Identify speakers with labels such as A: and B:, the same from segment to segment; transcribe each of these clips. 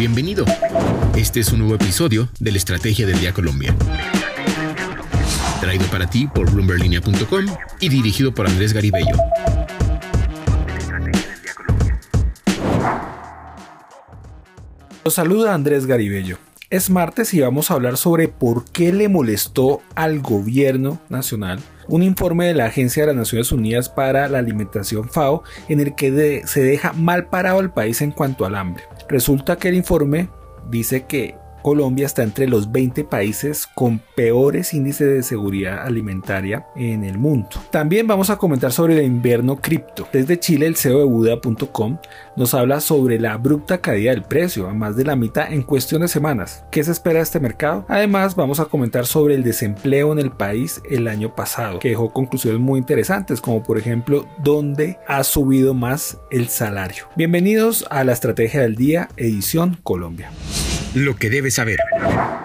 A: Bienvenido. Este es un nuevo episodio de la Estrategia del Día Colombia. Traído para ti por bloomberlinia.com y dirigido por Andrés Garibello.
B: Los saluda Andrés Garibello. Es martes y vamos a hablar sobre por qué le molestó al gobierno nacional un informe de la Agencia de las Naciones Unidas para la Alimentación FAO en el que se deja mal parado al país en cuanto al hambre. Resulta que el informe dice que Colombia está entre los 20 países con peores índices de seguridad alimentaria en el mundo. También vamos a comentar sobre el invierno cripto. Desde Chile, el CEO de nos habla sobre la abrupta caída del precio, a más de la mitad en cuestión de semanas. ¿Qué se espera de este mercado? Además, vamos a comentar sobre el desempleo en el país el año pasado, que dejó conclusiones muy interesantes, como por ejemplo, dónde ha subido más el salario. Bienvenidos a la Estrategia del Día, edición Colombia.
A: Lo que debes saber.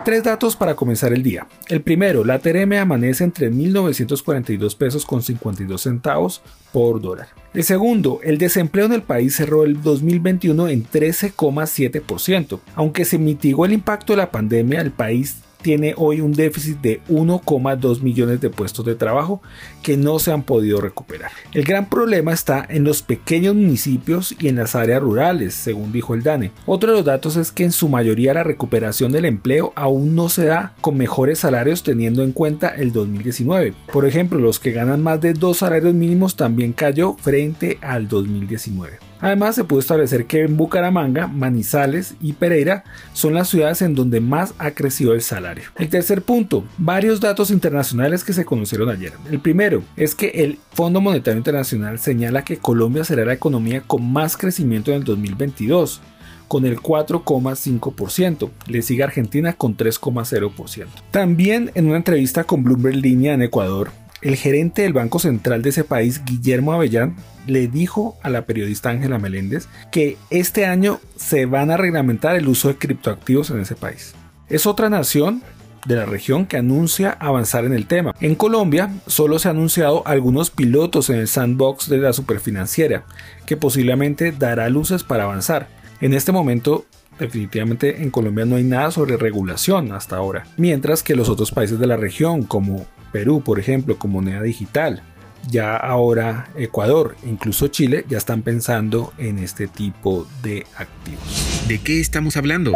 B: Tres datos para comenzar el día. El primero, la TRM amanece entre 1.942 pesos con 52 centavos por dólar. El segundo, el desempleo en el país cerró el 2021 en 13,7%. Aunque se mitigó el impacto de la pandemia, el país tiene hoy un déficit de 1,2 millones de puestos de trabajo que no se han podido recuperar. El gran problema está en los pequeños municipios y en las áreas rurales, según dijo el DANE. Otro de los datos es que en su mayoría la recuperación del empleo aún no se da con mejores salarios teniendo en cuenta el 2019. Por ejemplo, los que ganan más de dos salarios mínimos también cayó frente al 2019. Además, se pudo establecer que en Bucaramanga, Manizales y Pereira son las ciudades en donde más ha crecido el salario. El tercer punto, varios datos internacionales que se conocieron ayer. El primero es que el Fondo Monetario Internacional señala que Colombia será la economía con más crecimiento en el 2022 con el 4,5%. Le sigue Argentina con 3,0%. También en una entrevista con Bloomberg Línea en Ecuador, el gerente del Banco Central de ese país, Guillermo Avellán, le dijo a la periodista Ángela Meléndez que este año se van a reglamentar el uso de criptoactivos en ese país. Es otra nación de la región que anuncia avanzar en el tema. En Colombia solo se han anunciado algunos pilotos en el sandbox de la superfinanciera, que posiblemente dará luces para avanzar. En este momento definitivamente en Colombia no hay nada sobre regulación hasta ahora, mientras que los otros países de la región como Perú, por ejemplo, con moneda digital. Ya ahora Ecuador, incluso Chile, ya están pensando en este tipo de activos.
A: ¿De qué estamos hablando?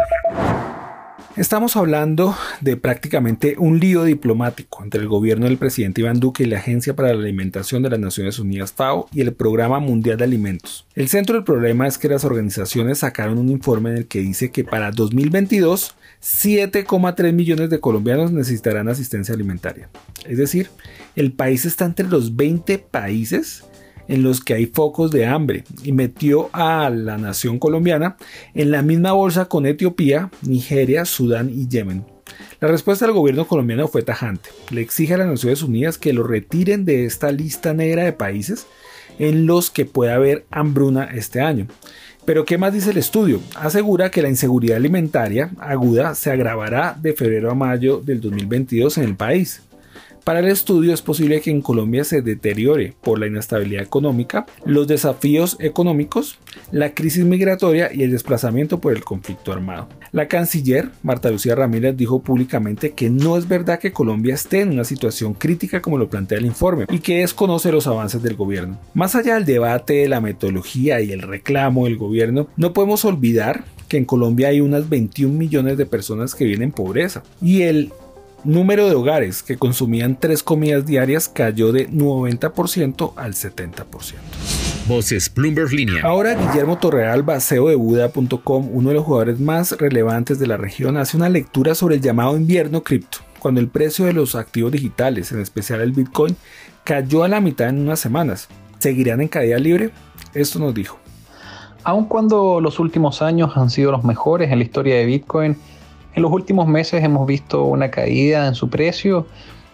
B: Estamos hablando de prácticamente un lío diplomático entre el gobierno del presidente Iván Duque y la Agencia para la Alimentación de las Naciones Unidas FAO y el Programa Mundial de Alimentos. El centro del problema es que las organizaciones sacaron un informe en el que dice que para 2022 7,3 millones de colombianos necesitarán asistencia alimentaria. Es decir, el país está entre los 20 países en los que hay focos de hambre y metió a la nación colombiana en la misma bolsa con Etiopía, Nigeria, Sudán y Yemen. La respuesta del gobierno colombiano fue tajante. Le exige a las Naciones Unidas que lo retiren de esta lista negra de países en los que puede haber hambruna este año. Pero ¿qué más dice el estudio? Asegura que la inseguridad alimentaria aguda se agravará de febrero a mayo del 2022 en el país. Para el estudio es posible que en Colombia se deteriore por la inestabilidad económica, los desafíos económicos, la crisis migratoria y el desplazamiento por el conflicto armado. La canciller Marta Lucía Ramírez dijo públicamente que no es verdad que Colombia esté en una situación crítica como lo plantea el informe y que desconoce los avances del gobierno. Más allá del debate, la metodología y el reclamo del gobierno, no podemos olvidar que en Colombia hay unas 21 millones de personas que viven en pobreza y el número de hogares que consumían tres comidas diarias cayó de 90% al 70%.
A: Voces Bloomberg Línea.
B: Ahora Guillermo Torreal, baseo de Buda.com, uno de los jugadores más relevantes de la región, hace una lectura sobre el llamado invierno cripto, cuando el precio de los activos digitales, en especial el Bitcoin, cayó a la mitad en unas semanas. ¿Seguirán en caída libre? Esto nos dijo.
C: Aun cuando los últimos años han sido los mejores en la historia de Bitcoin, en los últimos meses hemos visto una caída en su precio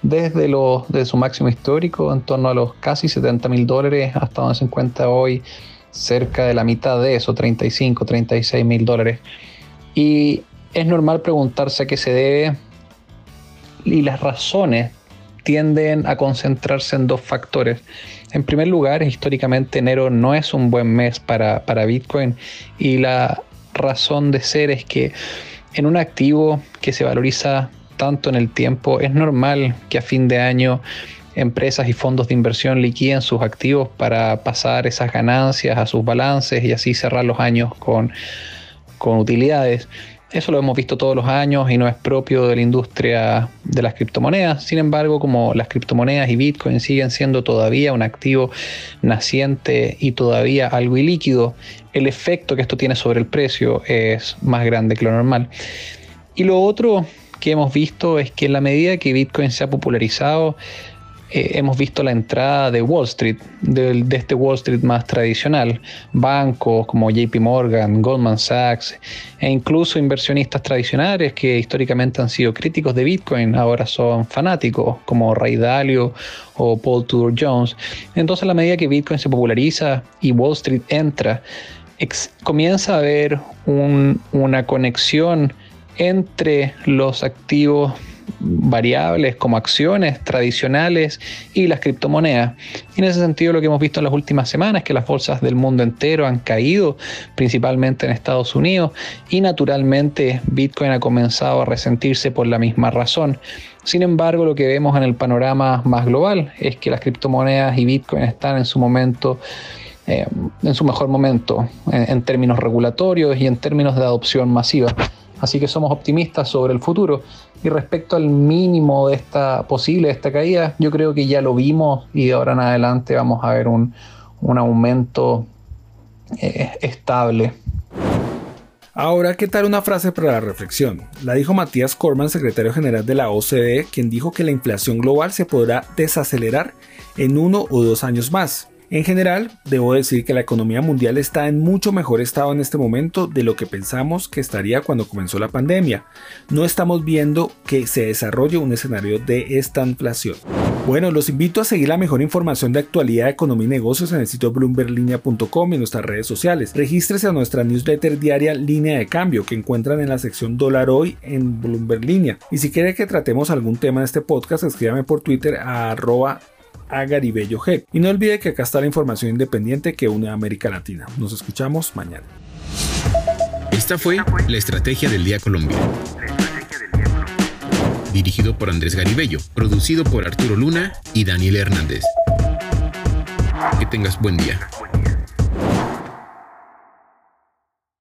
C: desde, los, su máximo histórico, en torno a los casi 70 mil dólares, hasta donde se encuentra hoy cerca de la mitad de eso, 35, 36 mil dólares. Y es normal preguntarse a qué se debe y las razones tienden a concentrarse en dos factores. En primer lugar, históricamente enero no es un buen mes para, para Bitcoin y la razón de ser es que en un activo que se valoriza tanto en el tiempo, es normal que a fin de año empresas y fondos de inversión liquiden sus activos para pasar esas ganancias a sus balances y así cerrar los años con, con utilidades. Eso lo hemos visto todos los años y no es propio de la industria de las criptomonedas. Sin embargo, como las criptomonedas y Bitcoin siguen siendo todavía un activo naciente y todavía algo ilíquido, el efecto que esto tiene sobre el precio es más grande que lo normal. Y lo otro que hemos visto es que en la medida que Bitcoin se ha popularizado, eh, hemos visto la entrada de Wall Street, de, este Wall Street más tradicional, bancos como JP Morgan, Goldman Sachs e incluso inversionistas tradicionales que históricamente han sido críticos de Bitcoin, ahora son fanáticos como Ray Dalio o Paul Tudor Jones. Entonces a la medida que Bitcoin se populariza y Wall Street entra, comienza a haber una conexión entre los activos variables como acciones tradicionales y las criptomonedas. Y en ese sentido lo que hemos visto en las últimas semanas es que las bolsas del mundo entero han caído, principalmente en Estados Unidos, y naturalmente Bitcoin ha comenzado a resentirse por la misma razón. Sin embargo, lo que vemos en el panorama más global es que las criptomonedas y Bitcoin están en su momento eh, en su mejor momento en términos regulatorios y en términos de adopción masiva. Así que somos optimistas sobre el futuro. Y respecto al mínimo de esta posible de esta caída, yo creo que ya lo vimos y de ahora en adelante vamos a ver un, aumento eh, estable.
B: Ahora, ¿qué tal una frase para la reflexión? La dijo Matías Corman, secretario general de la OCDE, quien dijo que la inflación global se podrá desacelerar en uno o dos años más. En general, debo decir que la economía mundial está en mucho mejor estado en este momento de lo que pensamos que estaría cuando comenzó la pandemia. No estamos viendo que se desarrolle un escenario de esta inflación. Bueno, los invito a seguir la mejor información de actualidad, economía y negocios en el sitio bloomberlinia.com y en nuestras redes sociales. Regístrese a nuestra newsletter diaria Línea de Cambio que encuentran en la sección Dólar Hoy en Bloomberg Línea. Y si quiere que tratemos algún tema de este podcast, escríbame por Twitter a arroba a Garibello G. Y no olvide que acá está la información independiente que une a América Latina. Nos escuchamos mañana.
A: Esta fue la Estrategia del Día Colombia. Dirigido por Andrés Garibello, producido por Arturo Luna y Daniel Hernández. Que tengas buen día.